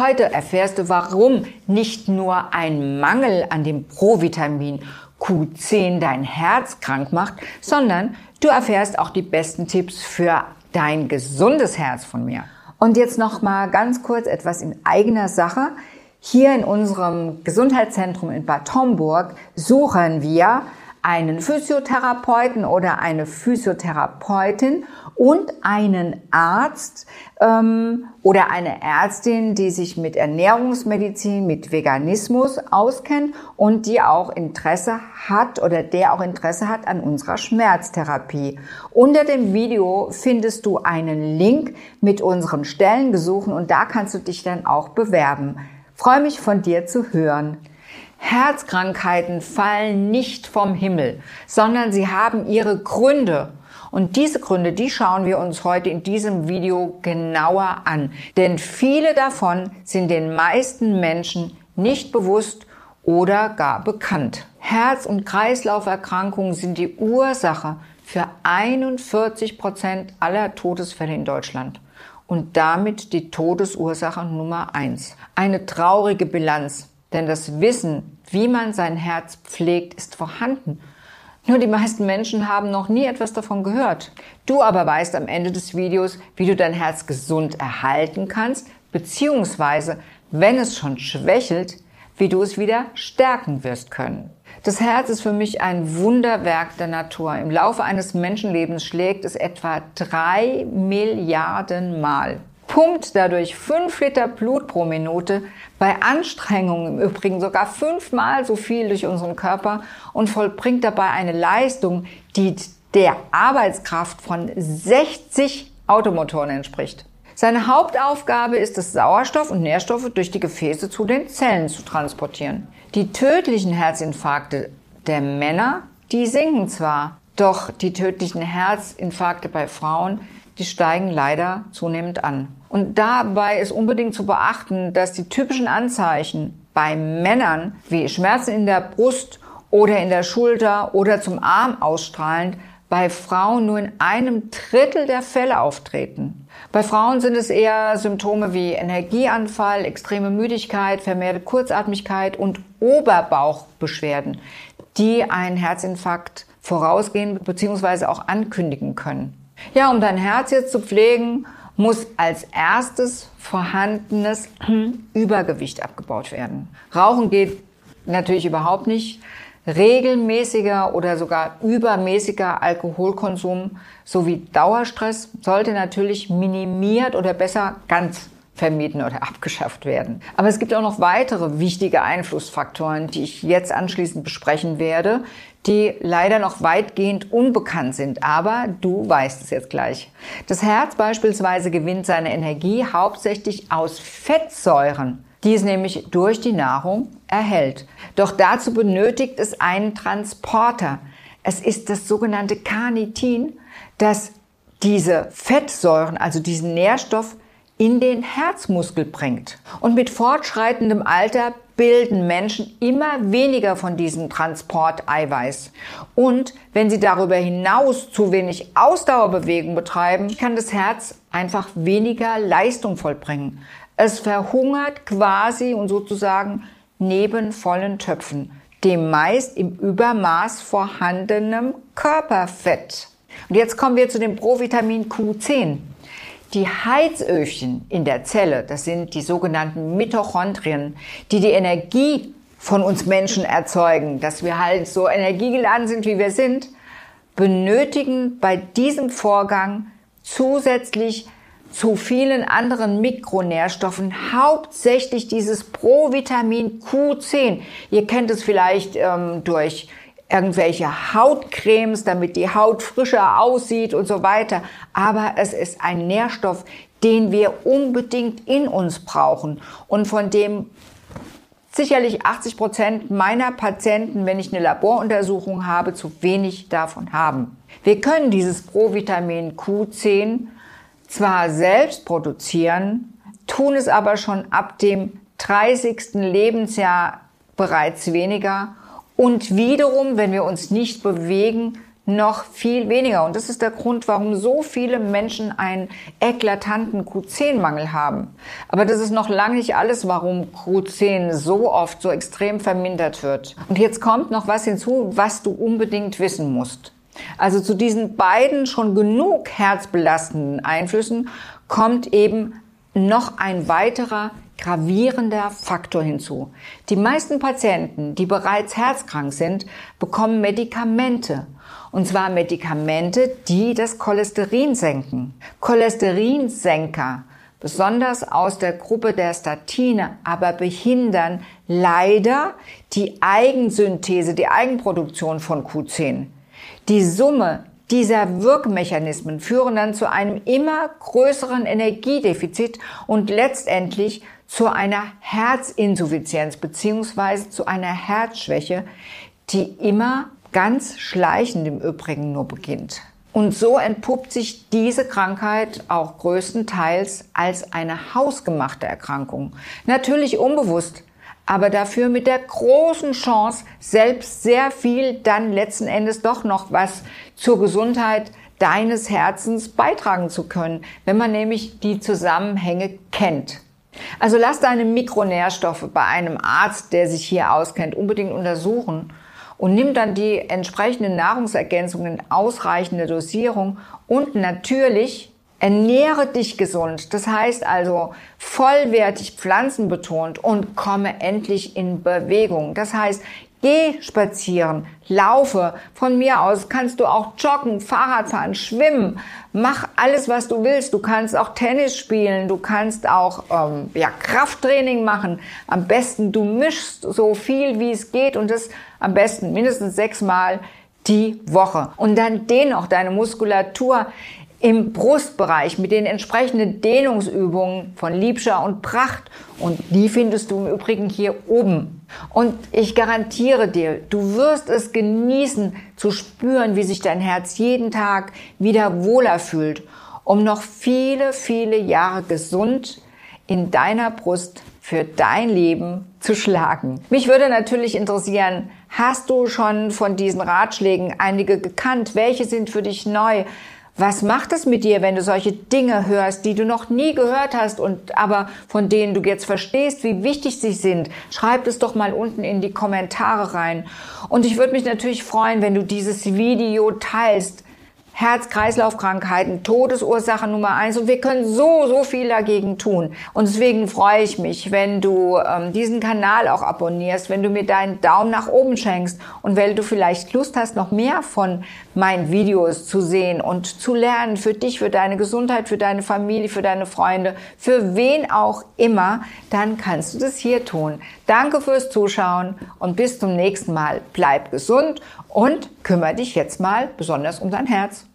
Heute erfährst du, warum nicht nur ein Mangel an dem Provitamin Q10 dein Herz krank macht, sondern du erfährst auch die besten Tipps für dein gesundes Herz von mir. Und jetzt noch mal ganz kurz etwas in eigener Sache. Hier in unserem Gesundheitszentrum in Bad Homburg suchen wir einen Physiotherapeuten oder eine Physiotherapeutin und einen Arzt ähm, oder eine Ärztin, die sich mit Ernährungsmedizin, mit Veganismus auskennt und die auch Interesse hat oder der auch Interesse hat an unserer Schmerztherapie. Unter dem Video findest du einen Link mit unseren Stellengesuchen und da kannst du dich dann auch bewerben. Freue mich von dir zu hören. Herzkrankheiten fallen nicht vom Himmel, sondern sie haben ihre Gründe. Und diese Gründe, die schauen wir uns heute in diesem Video genauer an. Denn viele davon sind den meisten Menschen nicht bewusst oder gar bekannt. Herz- und Kreislauferkrankungen sind die Ursache für 41 Prozent aller Todesfälle in Deutschland und damit die Todesursache Nummer eins. Eine traurige Bilanz, denn das Wissen, wie man sein Herz pflegt, ist vorhanden. Nur die meisten Menschen haben noch nie etwas davon gehört. Du aber weißt am Ende des Videos, wie du dein Herz gesund erhalten kannst, beziehungsweise, wenn es schon schwächelt, wie du es wieder stärken wirst können. Das Herz ist für mich ein Wunderwerk der Natur. Im Laufe eines Menschenlebens schlägt es etwa drei Milliarden Mal pumpt dadurch fünf Liter Blut pro Minute, bei Anstrengung im Übrigen sogar fünfmal so viel durch unseren Körper und vollbringt dabei eine Leistung, die der Arbeitskraft von 60 Automotoren entspricht. Seine Hauptaufgabe ist es, Sauerstoff und Nährstoffe durch die Gefäße zu den Zellen zu transportieren. Die tödlichen Herzinfarkte der Männer, die sinken zwar, doch die tödlichen Herzinfarkte bei Frauen, die steigen leider zunehmend an. Und dabei ist unbedingt zu beachten, dass die typischen Anzeichen bei Männern wie Schmerzen in der Brust oder in der Schulter oder zum Arm ausstrahlend bei Frauen nur in einem Drittel der Fälle auftreten. Bei Frauen sind es eher Symptome wie Energieanfall, extreme Müdigkeit, vermehrte Kurzatmigkeit und Oberbauchbeschwerden, die einen Herzinfarkt vorausgehen bzw. auch ankündigen können. Ja, um dein Herz jetzt zu pflegen, muss als erstes vorhandenes Übergewicht abgebaut werden. Rauchen geht natürlich überhaupt nicht. Regelmäßiger oder sogar übermäßiger Alkoholkonsum sowie Dauerstress sollte natürlich minimiert oder besser ganz vermieden oder abgeschafft werden. Aber es gibt auch noch weitere wichtige Einflussfaktoren, die ich jetzt anschließend besprechen werde, die leider noch weitgehend unbekannt sind. Aber du weißt es jetzt gleich. Das Herz beispielsweise gewinnt seine Energie hauptsächlich aus Fettsäuren, die es nämlich durch die Nahrung erhält. Doch dazu benötigt es einen Transporter. Es ist das sogenannte Carnitin, das diese Fettsäuren, also diesen Nährstoff, in den Herzmuskel bringt. Und mit fortschreitendem Alter bilden Menschen immer weniger von diesem Transporteiweiß. Und wenn sie darüber hinaus zu wenig Ausdauerbewegung betreiben, kann das Herz einfach weniger Leistung vollbringen. Es verhungert quasi und sozusagen neben vollen Töpfen, dem meist im Übermaß vorhandenen Körperfett. Und jetzt kommen wir zu dem Provitamin Q10. Die Heizöfchen in der Zelle, das sind die sogenannten Mitochondrien, die die Energie von uns Menschen erzeugen, dass wir halt so energiegeladen sind, wie wir sind, benötigen bei diesem Vorgang zusätzlich zu vielen anderen Mikronährstoffen hauptsächlich dieses Provitamin Q10. Ihr kennt es vielleicht ähm, durch irgendwelche Hautcremes, damit die Haut frischer aussieht und so weiter. Aber es ist ein Nährstoff, den wir unbedingt in uns brauchen und von dem sicherlich 80 Prozent meiner Patienten, wenn ich eine Laboruntersuchung habe, zu wenig davon haben. Wir können dieses Provitamin Q10 zwar selbst produzieren, tun es aber schon ab dem 30. Lebensjahr bereits weniger und wiederum, wenn wir uns nicht bewegen, noch viel weniger. Und das ist der Grund, warum so viele Menschen einen eklatanten Q10-Mangel haben. Aber das ist noch lange nicht alles, warum Q10 so oft so extrem vermindert wird. Und jetzt kommt noch was hinzu, was du unbedingt wissen musst. Also zu diesen beiden schon genug herzbelastenden Einflüssen kommt eben noch ein weiterer gravierender Faktor hinzu. Die meisten Patienten, die bereits herzkrank sind, bekommen Medikamente. Und zwar Medikamente, die das Cholesterin senken. Cholesterinsenker, besonders aus der Gruppe der Statine, aber behindern leider die Eigensynthese, die Eigenproduktion von Q10. Die Summe dieser Wirkmechanismen führen dann zu einem immer größeren Energiedefizit und letztendlich zu einer Herzinsuffizienz beziehungsweise zu einer Herzschwäche, die immer ganz schleichend im Übrigen nur beginnt. Und so entpuppt sich diese Krankheit auch größtenteils als eine hausgemachte Erkrankung. Natürlich unbewusst, aber dafür mit der großen Chance, selbst sehr viel dann letzten Endes doch noch was zur Gesundheit deines Herzens beitragen zu können, wenn man nämlich die Zusammenhänge kennt. Also lass deine Mikronährstoffe bei einem Arzt, der sich hier auskennt, unbedingt untersuchen und nimm dann die entsprechenden Nahrungsergänzungen in ausreichender Dosierung und natürlich ernähre dich gesund. Das heißt also vollwertig pflanzenbetont und komme endlich in Bewegung. Das heißt, Geh spazieren, laufe. Von mir aus kannst du auch joggen, Fahrrad fahren, schwimmen. Mach alles, was du willst. Du kannst auch Tennis spielen. Du kannst auch ähm, ja, Krafttraining machen. Am besten du mischst so viel, wie es geht und das am besten mindestens sechsmal die Woche. Und dann dehn auch deine Muskulatur im Brustbereich mit den entsprechenden Dehnungsübungen von Liebscher und Pracht. Und die findest du im Übrigen hier oben. Und ich garantiere dir, du wirst es genießen zu spüren, wie sich dein Herz jeden Tag wieder wohler fühlt, um noch viele, viele Jahre gesund in deiner Brust für dein Leben zu schlagen. Mich würde natürlich interessieren, hast du schon von diesen Ratschlägen einige gekannt? Welche sind für dich neu? Was macht es mit dir, wenn du solche Dinge hörst, die du noch nie gehört hast und aber von denen du jetzt verstehst, wie wichtig sie sind? Schreib es doch mal unten in die Kommentare rein. Und ich würde mich natürlich freuen, wenn du dieses Video teilst. Herz-Kreislauf-Krankheiten, Todesursache Nummer eins und wir können so, so viel dagegen tun. Und deswegen freue ich mich, wenn du ähm, diesen Kanal auch abonnierst, wenn du mir deinen Daumen nach oben schenkst und wenn du vielleicht Lust hast, noch mehr von meinen Videos zu sehen und zu lernen für dich, für deine Gesundheit, für deine Familie, für deine Freunde, für wen auch immer, dann kannst du das hier tun. Danke fürs Zuschauen und bis zum nächsten Mal. Bleib gesund und kümmere dich jetzt mal besonders um dein Herz.